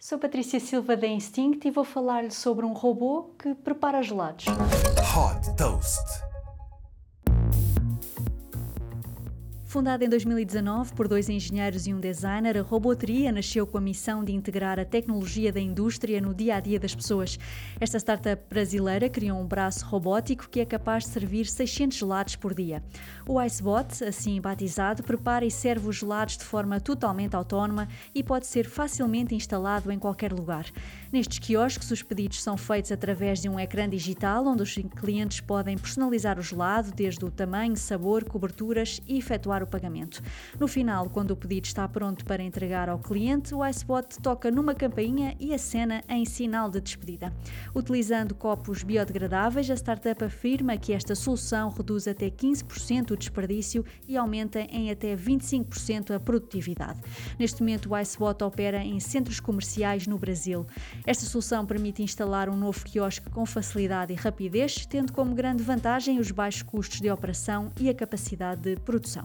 Sou Patrícia Silva da Instinct e vou falar-lhe sobre um robô que prepara gelados. Hot Toast. Fundada em 2019 por dois engenheiros e um designer, a Roboteria nasceu com a missão de integrar a tecnologia da indústria no dia a dia das pessoas. Esta startup brasileira criou um braço robótico que é capaz de servir 600 gelados por dia. O Icebot, assim batizado, prepara e serve os gelados de forma totalmente autónoma e pode ser facilmente instalado em qualquer lugar. Nestes quiosques, os pedidos são feitos através de um ecrã digital onde os clientes podem personalizar o gelado, desde o tamanho, sabor, coberturas e efetuar o pagamento. No final, quando o pedido está pronto para entregar ao cliente, o Icebot toca numa campainha e acena em sinal de despedida. Utilizando copos biodegradáveis, a startup afirma que esta solução reduz até 15% o desperdício e aumenta em até 25% a produtividade. Neste momento, o Icebot opera em centros comerciais no Brasil. Esta solução permite instalar um novo quiosque com facilidade e rapidez, tendo como grande vantagem os baixos custos de operação e a capacidade de produção.